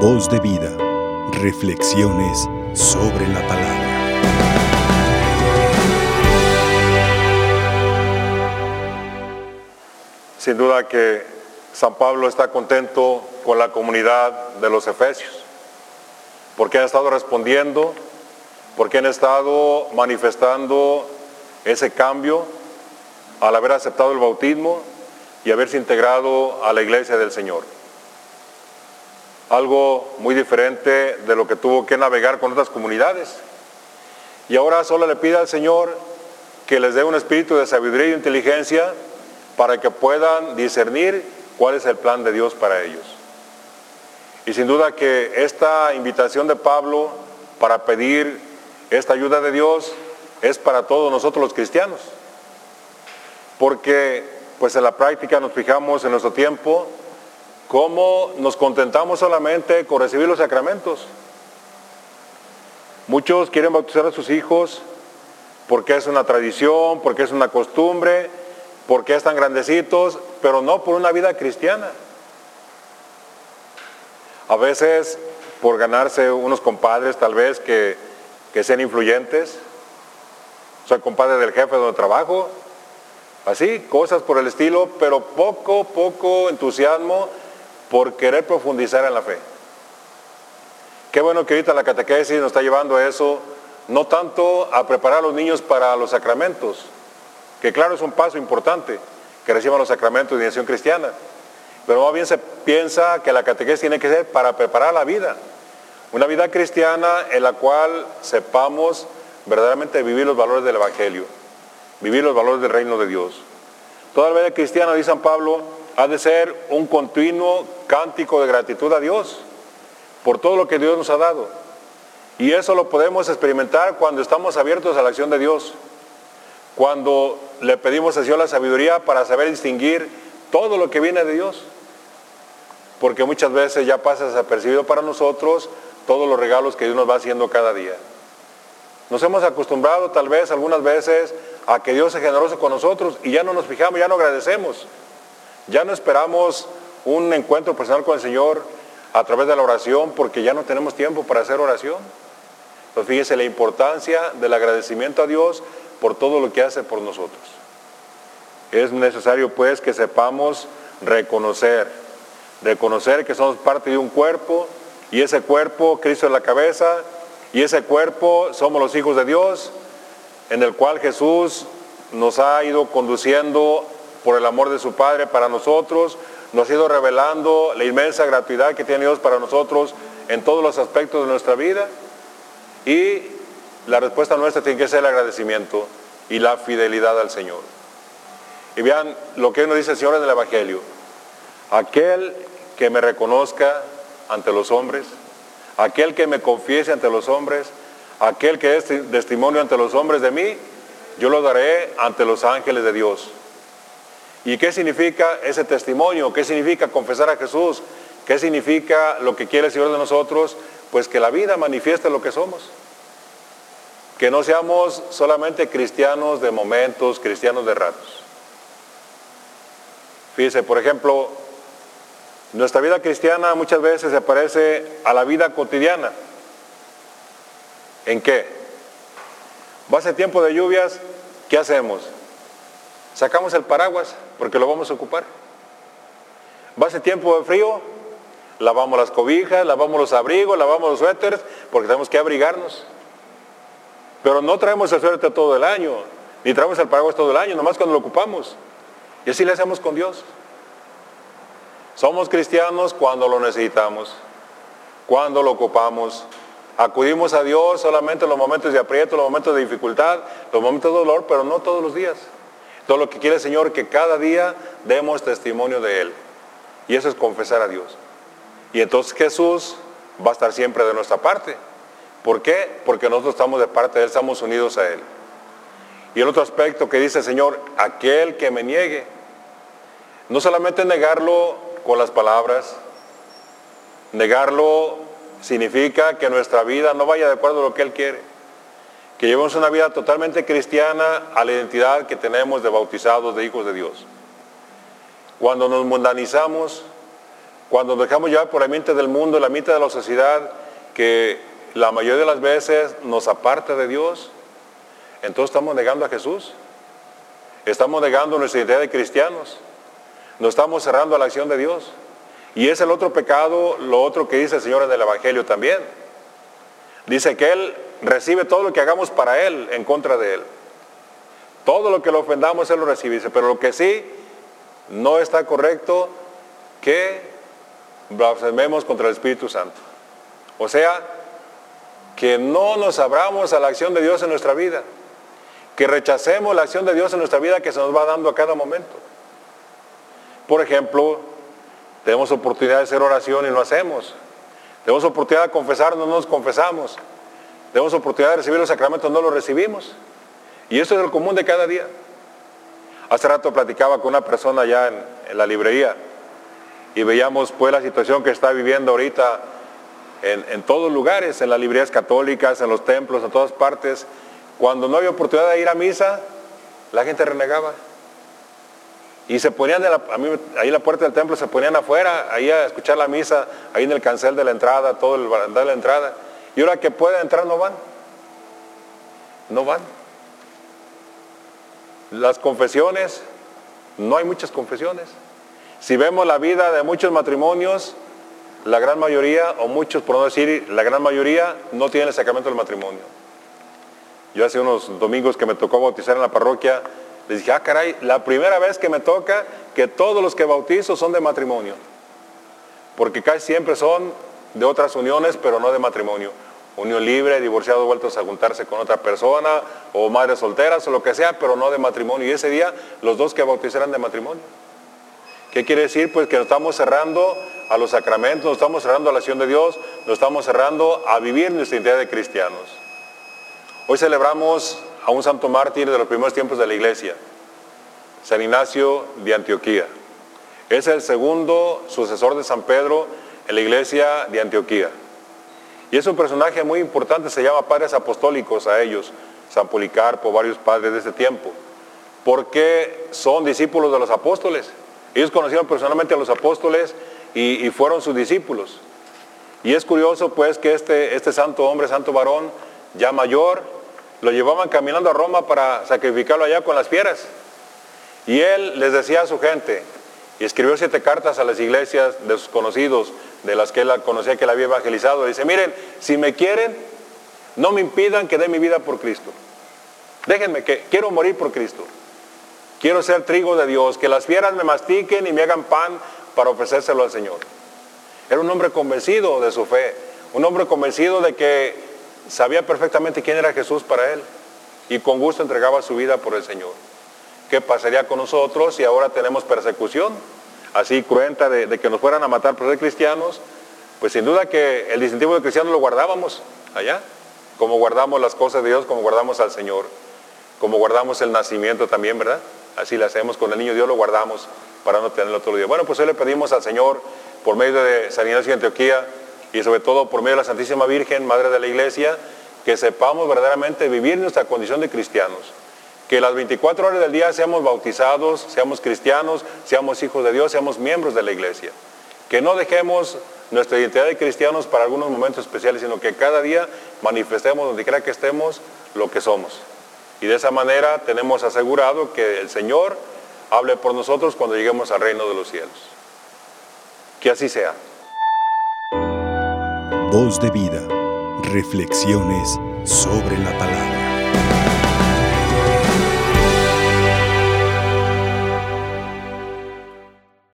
Voz de vida. Reflexiones sobre la palabra. Sin duda que San Pablo está contento con la comunidad de los Efesios, porque han estado respondiendo, porque han estado manifestando ese cambio al haber aceptado el bautismo y haberse integrado a la iglesia del Señor. Algo muy diferente de lo que tuvo que navegar con otras comunidades. Y ahora solo le pide al Señor que les dé un espíritu de sabiduría y inteligencia para que puedan discernir cuál es el plan de Dios para ellos. Y sin duda que esta invitación de Pablo para pedir esta ayuda de Dios es para todos nosotros los cristianos. Porque pues en la práctica nos fijamos en nuestro tiempo cómo nos contentamos solamente con recibir los sacramentos. Muchos quieren bautizar a sus hijos porque es una tradición, porque es una costumbre, porque están grandecitos, pero no por una vida cristiana. A veces por ganarse unos compadres tal vez que, que sean influyentes. Soy compadre del jefe donde trabajo, Así, cosas por el estilo, pero poco, poco entusiasmo por querer profundizar en la fe. Qué bueno que ahorita la catequesis nos está llevando a eso, no tanto a preparar a los niños para los sacramentos, que claro es un paso importante, que reciban los sacramentos de iniciación cristiana, pero más bien se piensa que la catequesis tiene que ser para preparar la vida, una vida cristiana en la cual sepamos verdaderamente vivir los valores del Evangelio vivir los valores del reino de Dios. Toda la vida cristiana, dice San Pablo, ha de ser un continuo cántico de gratitud a Dios por todo lo que Dios nos ha dado. Y eso lo podemos experimentar cuando estamos abiertos a la acción de Dios, cuando le pedimos a Dios la sabiduría para saber distinguir todo lo que viene de Dios. Porque muchas veces ya pasa desapercibido para nosotros todos los regalos que Dios nos va haciendo cada día. Nos hemos acostumbrado tal vez algunas veces a que Dios es generoso con nosotros y ya no nos fijamos, ya no agradecemos. Ya no esperamos un encuentro personal con el Señor a través de la oración porque ya no tenemos tiempo para hacer oración. Entonces fíjese la importancia del agradecimiento a Dios por todo lo que hace por nosotros. Es necesario pues que sepamos reconocer, reconocer que somos parte de un cuerpo y ese cuerpo, Cristo es la cabeza, y ese cuerpo somos los hijos de Dios, en el cual Jesús nos ha ido conduciendo por el amor de su Padre para nosotros, nos ha ido revelando la inmensa gratuidad que tiene Dios para nosotros en todos los aspectos de nuestra vida. Y la respuesta nuestra tiene que ser el agradecimiento y la fidelidad al Señor. Y vean lo que nos dice el Señor en el Evangelio. Aquel que me reconozca ante los hombres, aquel que me confiese ante los hombres, aquel que es testimonio ante los hombres de mí, yo lo daré ante los ángeles de Dios. ¿Y qué significa ese testimonio? ¿Qué significa confesar a Jesús? ¿Qué significa lo que quiere el Señor de nosotros? Pues que la vida manifieste lo que somos. Que no seamos solamente cristianos de momentos, cristianos de ratos. Fíjese, por ejemplo, nuestra vida cristiana muchas veces se parece a la vida cotidiana. ¿En qué? Va a ser tiempo de lluvias, ¿qué hacemos? Sacamos el paraguas porque lo vamos a ocupar. Va a ser tiempo de frío, lavamos las cobijas, lavamos los abrigos, lavamos los suéteres porque tenemos que abrigarnos. Pero no traemos el suéter todo el año, ni traemos el paraguas todo el año, nomás cuando lo ocupamos. Y así le hacemos con Dios. Somos cristianos cuando lo necesitamos, cuando lo ocupamos, Acudimos a Dios solamente en los momentos de aprieto, los momentos de dificultad, los momentos de dolor, pero no todos los días. Todo lo que quiere el Señor que cada día demos testimonio de Él. Y eso es confesar a Dios. Y entonces Jesús va a estar siempre de nuestra parte. ¿Por qué? Porque nosotros estamos de parte de Él, estamos unidos a Él. Y el otro aspecto que dice el Señor, aquel que me niegue, no solamente negarlo con las palabras, negarlo significa que nuestra vida no vaya de acuerdo a lo que Él quiere. Que llevemos una vida totalmente cristiana a la identidad que tenemos de bautizados, de hijos de Dios. Cuando nos mundanizamos, cuando nos dejamos llevar por la mente del mundo, la mente de la sociedad, que la mayoría de las veces nos aparta de Dios, entonces estamos negando a Jesús. Estamos negando nuestra identidad de cristianos. Nos estamos cerrando a la acción de Dios. Y es el otro pecado, lo otro que dice el Señor en el Evangelio también. Dice que Él recibe todo lo que hagamos para Él en contra de Él. Todo lo que lo ofendamos Él lo recibe. pero lo que sí no está correcto, que blasfememos contra el Espíritu Santo. O sea, que no nos abramos a la acción de Dios en nuestra vida. Que rechacemos la acción de Dios en nuestra vida que se nos va dando a cada momento. Por ejemplo, tenemos oportunidad de hacer oración y no hacemos. Tenemos oportunidad de confesar, no nos confesamos. Tenemos oportunidad de recibir los sacramentos, no los recibimos. Y eso es el común de cada día. Hace rato platicaba con una persona allá en, la librería y veíamos pues la situación que está viviendo ahorita en, en, todos lugares, en las librerías católicas, en los templos, en todas partes. Cuando no había oportunidad de ir a misa, la gente renegaba. Y se ponían ahí en la puerta del templo, se ponían afuera, ahí a escuchar la misa, ahí en el cancel de la entrada, todo el barandal de la entrada. Y ahora que pueden entrar no van. No van. Las confesiones, no hay muchas confesiones. Si vemos la vida de muchos matrimonios, la gran mayoría, o muchos por no decir la gran mayoría, no tienen el sacramento del matrimonio. Yo hace unos domingos que me tocó bautizar en la parroquia, les dije, ah, caray, la primera vez que me toca que todos los que bautizo son de matrimonio. Porque casi siempre son de otras uniones, pero no de matrimonio. Unión libre, divorciados vueltos a juntarse con otra persona, o madres solteras, o lo que sea, pero no de matrimonio. Y ese día los dos que bautizarán de matrimonio. ¿Qué quiere decir? Pues que nos estamos cerrando a los sacramentos, nos estamos cerrando a la acción de Dios, nos estamos cerrando a vivir nuestra identidad de cristianos. Hoy celebramos a un santo mártir de los primeros tiempos de la iglesia, San Ignacio de Antioquía. Es el segundo sucesor de San Pedro en la iglesia de Antioquía. Y es un personaje muy importante, se llama padres apostólicos a ellos, San Policarpo, varios padres de ese tiempo, porque son discípulos de los apóstoles. Ellos conocieron personalmente a los apóstoles y, fueron sus discípulos. Y es curioso pues que este, este santo hombre, santo varón, ya mayor, lo llevaban caminando a Roma para sacrificarlo allá con las fieras. Y él les decía a su gente, y escribió siete cartas a las iglesias de sus conocidos, de las que él conocía que la había evangelizado. Dice, miren, si me quieren, no me impidan que dé mi vida por Cristo. Déjenme que quiero morir por Cristo. Quiero ser trigo de Dios, que las fieras me mastiquen y me hagan pan para ofrecérselo al Señor. Era un hombre convencido de su fe, un hombre convencido de que sabía perfectamente quién era Jesús para él y con gusto entregaba su vida por el Señor. ¿Qué pasaría con nosotros si ahora tenemos persecución? Así cruenta de, que nos fueran a matar por ser cristianos, pues sin duda que el distintivo de cristiano lo guardábamos allá, como guardamos las cosas de Dios, como guardamos al Señor, como guardamos el nacimiento también, ¿verdad? Así lo hacemos con el niño Dios, lo guardamos para no tenerlo otro día. Bueno, pues hoy le pedimos al Señor, por medio de San Ignacio de Antioquía, y sobre todo por medio de la Santísima Virgen, Madre de la Iglesia, que sepamos verdaderamente vivir nuestra condición de cristianos. Que las 24 horas del día seamos bautizados, seamos cristianos, seamos hijos de Dios, seamos miembros de la iglesia. Que no dejemos nuestra identidad de cristianos para algunos momentos especiales, sino que cada día manifestemos donde quiera que estemos lo que somos. Y de esa manera tenemos asegurado que el Señor hable por nosotros cuando lleguemos al reino de los cielos. Que así sea. Voz de vida. Reflexiones sobre la palabra.